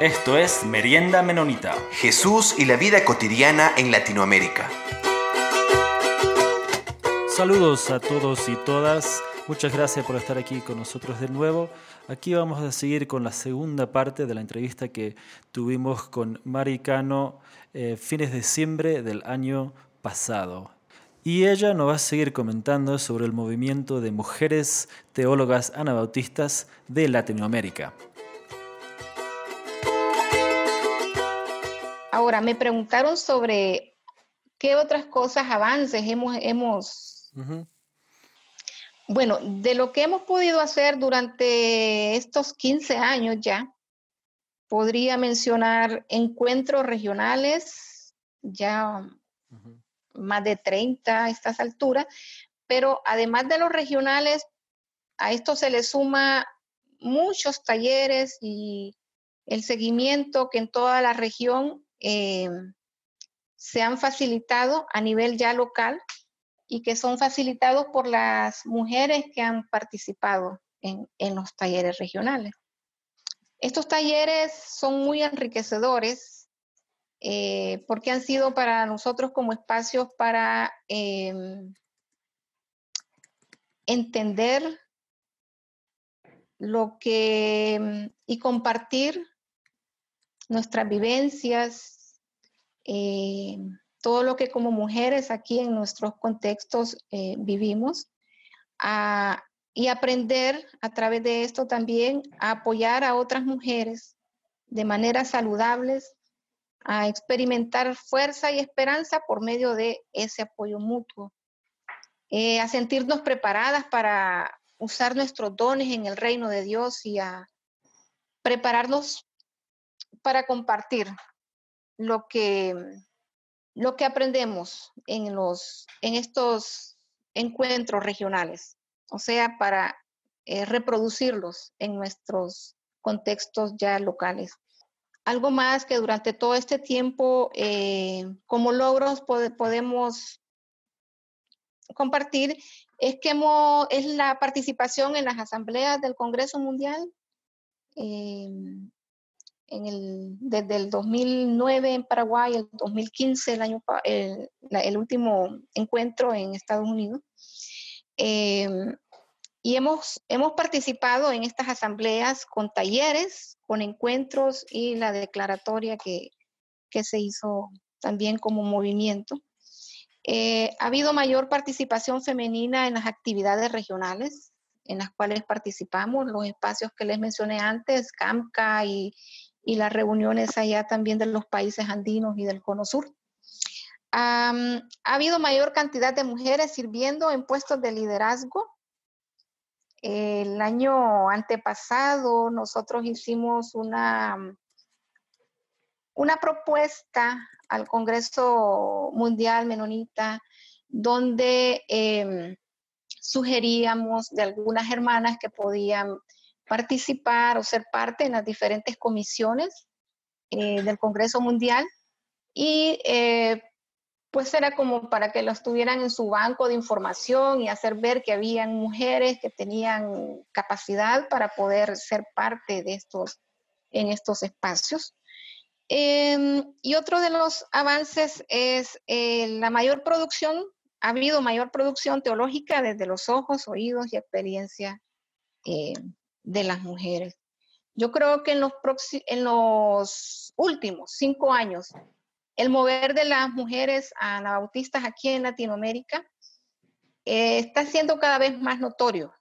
Esto es Merienda Menonita. Jesús y la vida cotidiana en Latinoamérica. Saludos a todos y todas. Muchas gracias por estar aquí con nosotros de nuevo. Aquí vamos a seguir con la segunda parte de la entrevista que tuvimos con Mari Cano eh, fines de diciembre del año pasado. Y ella nos va a seguir comentando sobre el movimiento de mujeres teólogas anabautistas de Latinoamérica. Ahora, me preguntaron sobre qué otras cosas, avances hemos... hemos... Bueno, de lo que hemos podido hacer durante estos 15 años ya, podría mencionar encuentros regionales, ya más de 30 a estas alturas, pero además de los regionales, a esto se le suma muchos talleres y el seguimiento que en toda la región eh, se han facilitado a nivel ya local y que son facilitados por las mujeres que han participado en, los talleres regionales. Estos talleres son muy enriquecedores eh, porque han sido para nosotros como espacios para em, entender lo que y compartir nuestras vivencias, eh, todo lo que como mujeres aquí en nuestros contextos eh, vivimos, y aprender a través de esto también a apoyar a otras mujeres de maneras saludables, a experimentar fuerza y esperanza por medio de ese apoyo mutuo, eh, a sentirnos preparadas para usar nuestros dones en el reino de Dios y a prepararnos para compartir lo que, lo que aprendemos en, los, en estos encuentros regionales, o sea, para eh, reproducirlos en nuestros contextos ya locales. Algo más que durante todo este tiempo, eh, como logros, podemos compartir es que es la participación en las asambleas del Congreso Mundial. Eh, el, desde el 2009 en Paraguay, el 2015 el, año, el, último encuentro en Estados Unidos. Em, y hemos, hemos participado en estas asambleas con talleres, con encuentros y la declaratoria que, que se hizo también como movimiento. Eh, ha habido mayor participación femenina en las actividades regionales en las cuales participamos, los espacios que les mencioné antes, CAMCA y, y las reuniones allá también de los países andinos y del Cono Sur. ha habido mayor cantidad de mujeres sirviendo en puestos de liderazgo. El año antepasado nosotros hicimos una, una propuesta al Congreso Mundial Menonita donde em, sugeríamos de algunas hermanas que podían participar o ser parte en las diferentes comisiones eh, del Congreso Mundial y eh, pues era como para que los tuvieran en su banco de información y hacer ver que habían mujeres que tenían capacidad para poder ser parte de estos, en estos espacios. Em, y otro de los avances es eh, la mayor producción, ha habido mayor producción teológica desde los ojos, oídos y experiencia de las mujeres. Yo creo que en los, en los últimos cinco años, el mover de las mujeres anabautistas aquí en Latinoamérica eh, está siendo cada vez más notorio.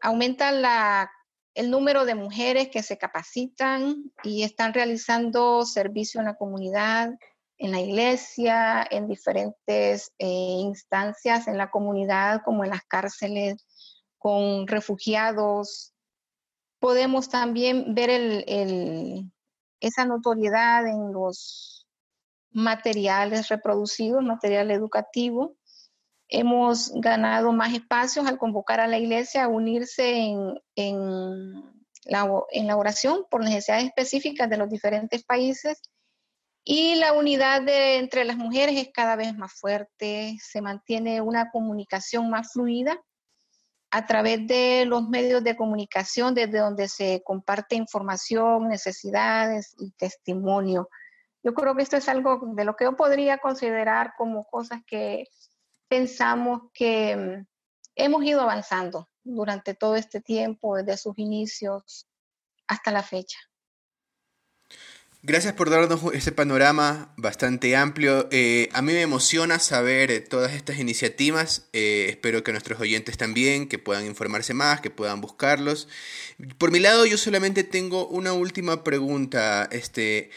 Aumenta el número de mujeres que se capacitan y están realizando servicio en la comunidad, en la iglesia, en diferentes eh, instancias en la comunidad, como en las cárceles, con refugiados, podemos también ver esa notoriedad en los materiales reproducidos, material educativo. Hemos ganado más espacios al convocar a la iglesia a unirse en, la, oración por necesidades específicas de los diferentes países. Y la unidad entre las mujeres es cada vez más fuerte, se mantiene una comunicación más fluida a través de los medios de comunicación, desde donde se comparte información, necesidades y testimonio. Yo creo que esto es algo de lo que yo podría considerar como cosas que pensamos que mm, hemos ido avanzando durante todo este tiempo, desde sus inicios hasta la fecha. Gracias por darnos ese panorama bastante amplio. Eh, a mí me emociona saber eh, todas estas iniciativas. Eh, espero que nuestros oyentes también, que puedan informarse más, que puedan buscarlos. Por mi lado, yo solamente tengo una última pregunta. Este,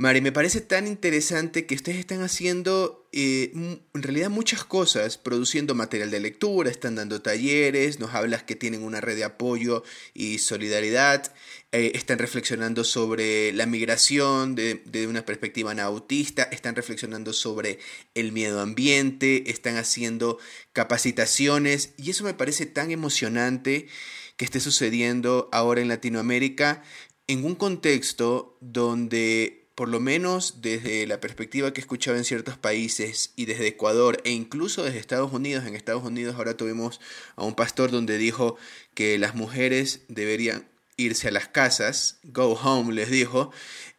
Mari, me parece tan interesante que ustedes están haciendo eh, en realidad muchas cosas, produciendo material de lectura, están dando talleres, nos hablas que tienen una red de apoyo y solidaridad, eh, están reflexionando sobre la migración de, de una perspectiva autista, están reflexionando sobre el miedo ambiente, están haciendo capacitaciones y eso me parece tan emocionante que esté sucediendo ahora en Latinoamérica en un contexto donde por lo menos desde la perspectiva que he escuchado en ciertos países y desde Ecuador e incluso desde Estados Unidos, en Estados Unidos ahora tuvimos a un pastor donde dijo que las mujeres deberían irse a las casas, go home les dijo,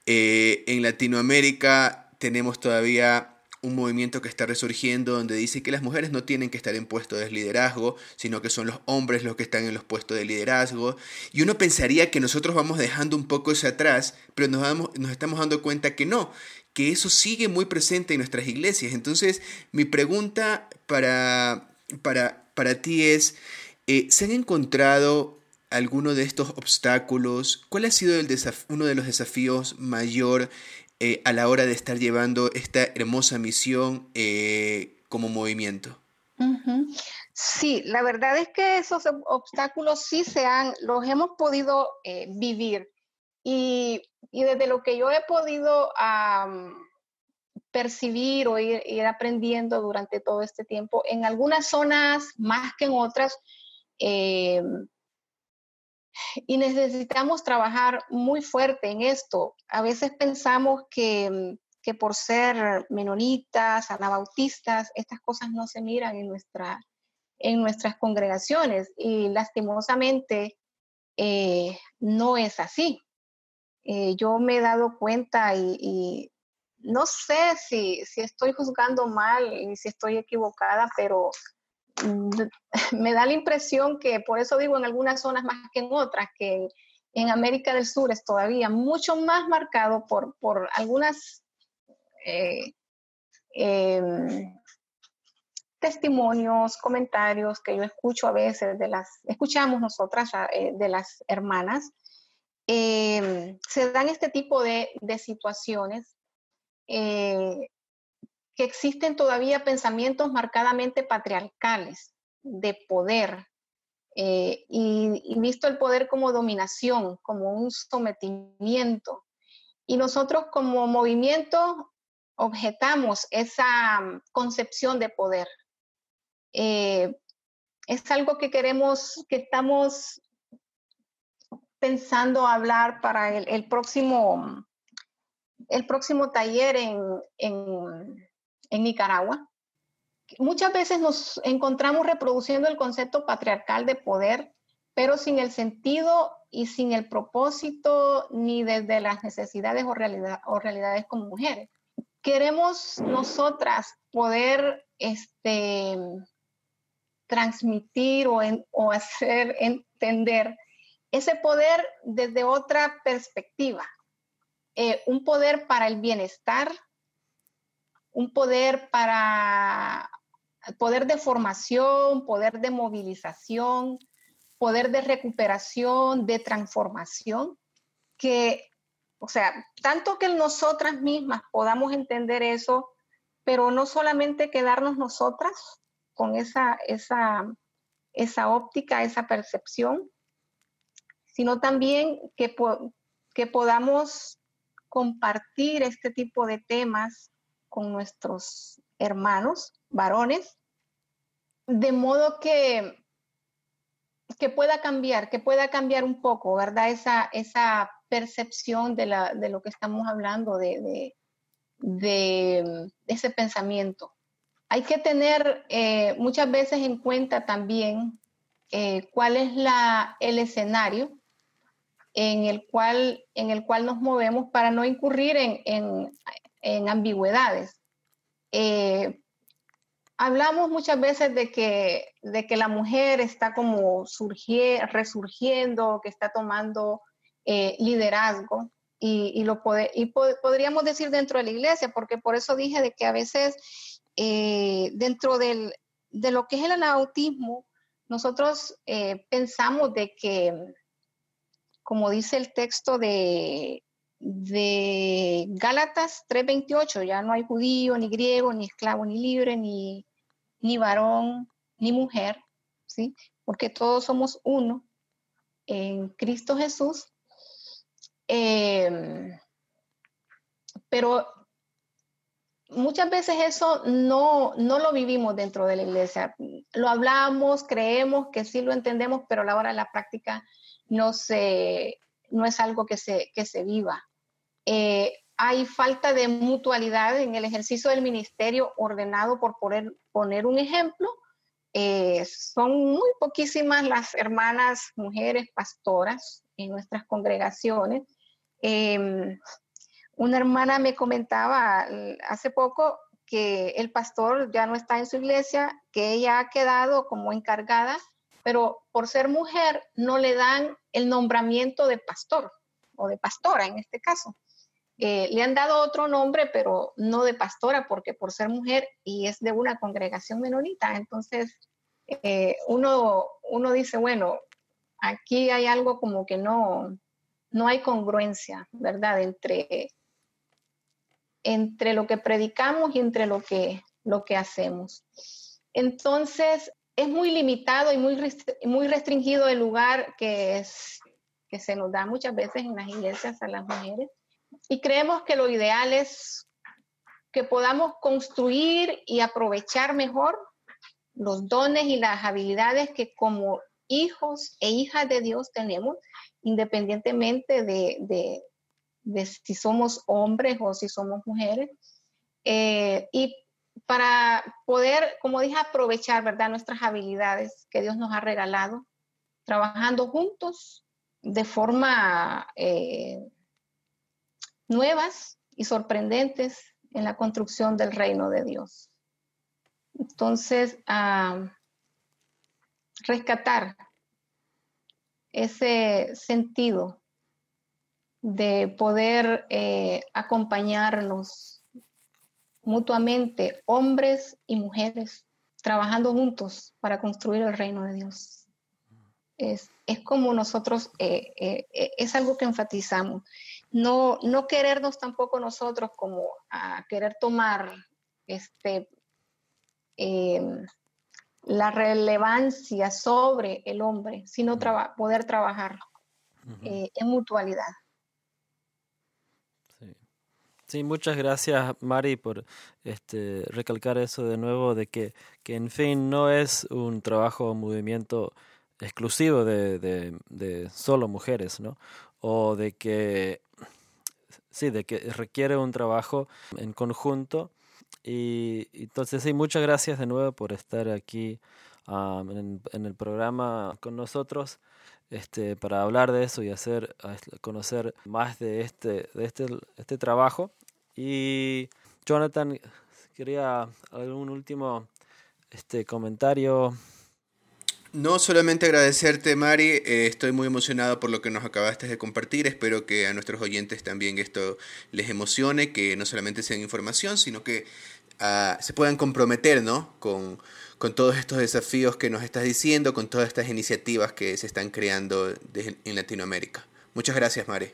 eh, en Latinoamérica tenemos todavía un movimiento que está resurgiendo donde dice que las mujeres no tienen que estar en puestos de liderazgo, sino que son los hombres los que están en los puestos de liderazgo. Y uno pensaría que nosotros vamos dejando un poco eso atrás, pero nos, nos estamos dando cuenta que no, que eso sigue muy presente en nuestras iglesias. Entonces, mi pregunta para, para, para ti es, eh, ¿se han encontrado alguno de estos obstáculos? ¿Cuál ha sido el uno de los desafíos mayor eh, a la hora de estar llevando esta hermosa misión eh, como movimiento? Sí, la verdad es que esos obstáculos sí se han, los hemos podido eh, vivir y, desde lo que yo he podido percibir o ir, ir, aprendiendo durante todo este tiempo, en algunas zonas más que en otras, y necesitamos trabajar muy fuerte en esto. A veces pensamos que, que por ser menonitas, anabautistas, estas cosas no se miran en, nuestra, en nuestras congregaciones y lastimosamente eh, no es así. Eh, yo me he dado cuenta y, y no sé si, si, estoy juzgando mal y si estoy equivocada, pero me da la impresión que, por eso digo en algunas zonas más que en otras, que en, América del Sur es todavía mucho más marcado por, por algunas eh, em, testimonios, comentarios que yo escucho a veces de las, escuchamos nosotras eh, de las hermanas, em, se dan este tipo de, de situaciones eh, que existen todavía pensamientos marcadamente patriarcales de poder eh, y, visto el poder como dominación, como un sometimiento. Y nosotros como movimiento objetamos esa mm, concepción de poder. Eh, es algo que queremos, que estamos pensando hablar para el, próximo, el próximo taller en Nicaragua. Muchas veces nos encontramos reproduciendo el concepto patriarcal de poder, pero sin el sentido y sin el propósito ni desde las necesidades o, realidades como mujeres. Queremos nosotras poder este, transmitir o, o hacer entender ese poder desde otra perspectiva, eh, un poder para el bienestar, un poder para poder de formación, poder de movilización, poder de recuperación, de transformación, que, o sea, tanto que nosotras mismas podamos entender eso, pero no solamente quedarnos nosotras con esa, esa, esa óptica, esa percepción, sino también que, que podamos compartir este tipo de temas con nuestros hermanos varones, de modo que, que pueda cambiar, que pueda cambiar un poco, ¿verdad? Esa, esa percepción de, la, de lo que estamos hablando, de, de, ese pensamiento. Hay que tener eh, muchas veces en cuenta también eh, cuál es la, el escenario en el, cual, en el cual nos movemos para no incurrir en, en, ambigüedades. Eh, hablamos muchas veces de que, de que la mujer está como resurgiendo, que está tomando eh, liderazgo y, lo y podríamos decir dentro de la iglesia, porque por eso dije de que a veces eh, dentro del, de lo que es el anautismo, nosotros pensamos de que como dice el texto de, de Gálatas 3:28, ya no hay judío, ni griego, ni esclavo, ni libre, ni, ni varón, ni mujer, ¿sí? Porque todos somos uno en Cristo Jesús. Em, pero muchas veces eso no, no lo vivimos dentro de la iglesia. Lo hablamos, creemos que sí lo entendemos, pero a la hora de la práctica no, no es algo que se, se viva. Eh, hay falta de mutualidad en el ejercicio del ministerio ordenado, por poner, poner un ejemplo. Eh, son muy poquísimas las hermanas mujeres pastoras en nuestras congregaciones. Em, una hermana me comentaba hace poco que el pastor ya no está en su iglesia, que ella ha quedado como encargada pero por ser mujer no le dan el nombramiento de pastor o de pastora en este caso. Eh, le han dado otro nombre, pero no de pastora, porque por ser mujer y es de una congregación menonita, entonces eh, uno, uno dice, bueno, aquí hay algo como que no, no hay congruencia, ¿verdad? Entre, entre lo que predicamos y entre lo que, lo que hacemos. Entonces, es muy limitado y muy, muy restringido el lugar que, es, que se nos da muchas veces en las iglesias a las mujeres. Y creemos que lo ideal es que podamos construir y aprovechar mejor los dones y las habilidades que como hijos e hijas de Dios tenemos, independientemente de, si somos hombres o si somos mujeres. Eh, y para poder, como dije, aprovechar, ¿verdad?, nuestras habilidades que Dios nos ha regalado, trabajando juntos de forma eh, nuevas y sorprendentes en la construcción del reino de Dios. Entonces, rescatar ese sentido de poder eh, acompañarnos mutuamente, hombres y mujeres, trabajando juntos para construir el reino de Dios. Es, como nosotros, eh, eh, es algo que enfatizamos. No, no querernos tampoco nosotros como a querer tomar este, em, la relevancia sobre el hombre, sino poder trabajar en mutualidad. Sí, muchas gracias Mari por este, recalcar eso de nuevo, de que, que en fin no es un trabajo o movimiento exclusivo de, de, solo mujeres, ¿no? O de que, sí, de que requiere un trabajo en conjunto. Y entonces, sí, muchas gracias de nuevo por estar aquí en, en, el programa con nosotros. Este, para hablar de eso y hacer conocer más de este, de este, este trabajo. Y Jonathan, quería algún último este, comentario. No solamente agradecerte, Mari, eh, estoy muy emocionado por lo que nos acabaste de compartir. Espero que a nuestros oyentes también esto les emocione, que no solamente sea información, sino que ah, se puedan comprometer ¿no? con, con, todos estos desafíos que nos estás diciendo, con todas estas iniciativas que se están creando en Latinoamérica. Muchas gracias, Mari.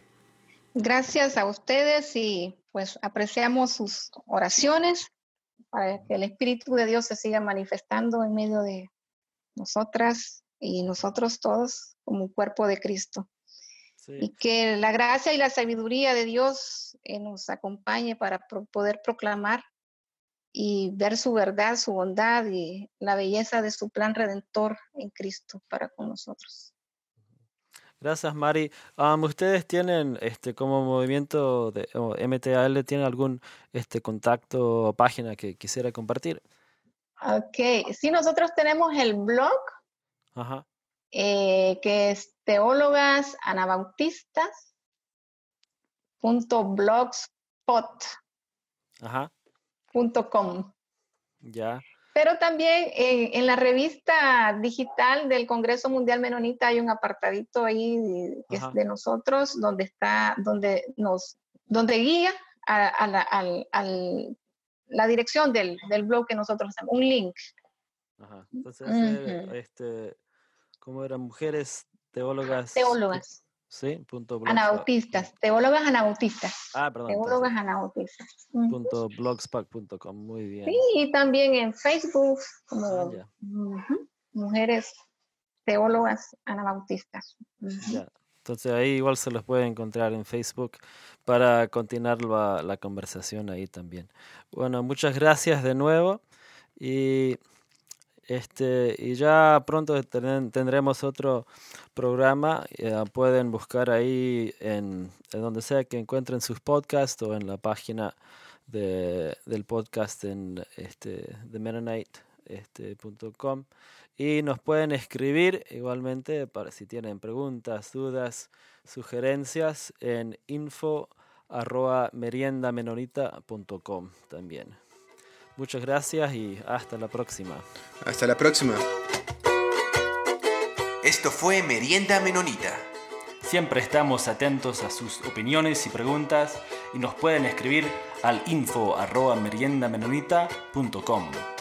Gracias a ustedes y pues apreciamos sus oraciones para que el Espíritu de Dios se siga manifestando en medio de nosotras y nosotros todos como cuerpo de Cristo. Y que la gracia y la sabiduría de Dios eh, nos acompañe para poder proclamar y ver su verdad, su bondad y la belleza de su plan redentor en Cristo para con nosotros. Gracias, Mari. ¿Ustedes tienen, este, como movimiento de MTAL, tienen algún este, contacto o página que quisiera compartir? Ok, sí, nosotros tenemos el blog. Ajá. eh, que es teólogas anabautistas Ya. Pero también en la revista digital del Congreso Mundial Menonita hay un apartadito ahí que es de nosotros, donde está, donde nos, donde guía a, la, la, dirección del, del, blog que nosotros hacemos, un link. Ajá. Entonces, este, ¿cómo eran? Mujeres teólogas. Teólogas. Sí, punto Anabautistas, teólogas anabautistas. Ah, perdón. Teólogas anabautistas. Punto blogspot.com, muy bien. Sí, y también en Facebook, como ah, mujeres teólogas anabautistas. Ya. Entonces ahí igual se los puede encontrar en Facebook para continuar la, conversación ahí también. Bueno, muchas gracias de nuevo y este, y ya pronto tendremos otro programa. Eh, pueden buscar ahí en, donde sea que encuentren sus podcasts o en la página de, del podcast en este, de Mennonite.com. Este, y nos pueden escribir igualmente para si tienen preguntas, dudas, sugerencias en info arroba meriendamenonita.com también. Muchas gracias y hasta la próxima. Hasta la próxima. Esto fue Merienda Menonita. Siempre estamos atentos a sus opiniones y preguntas y nos pueden escribir al info arroba meriendamenonita.com.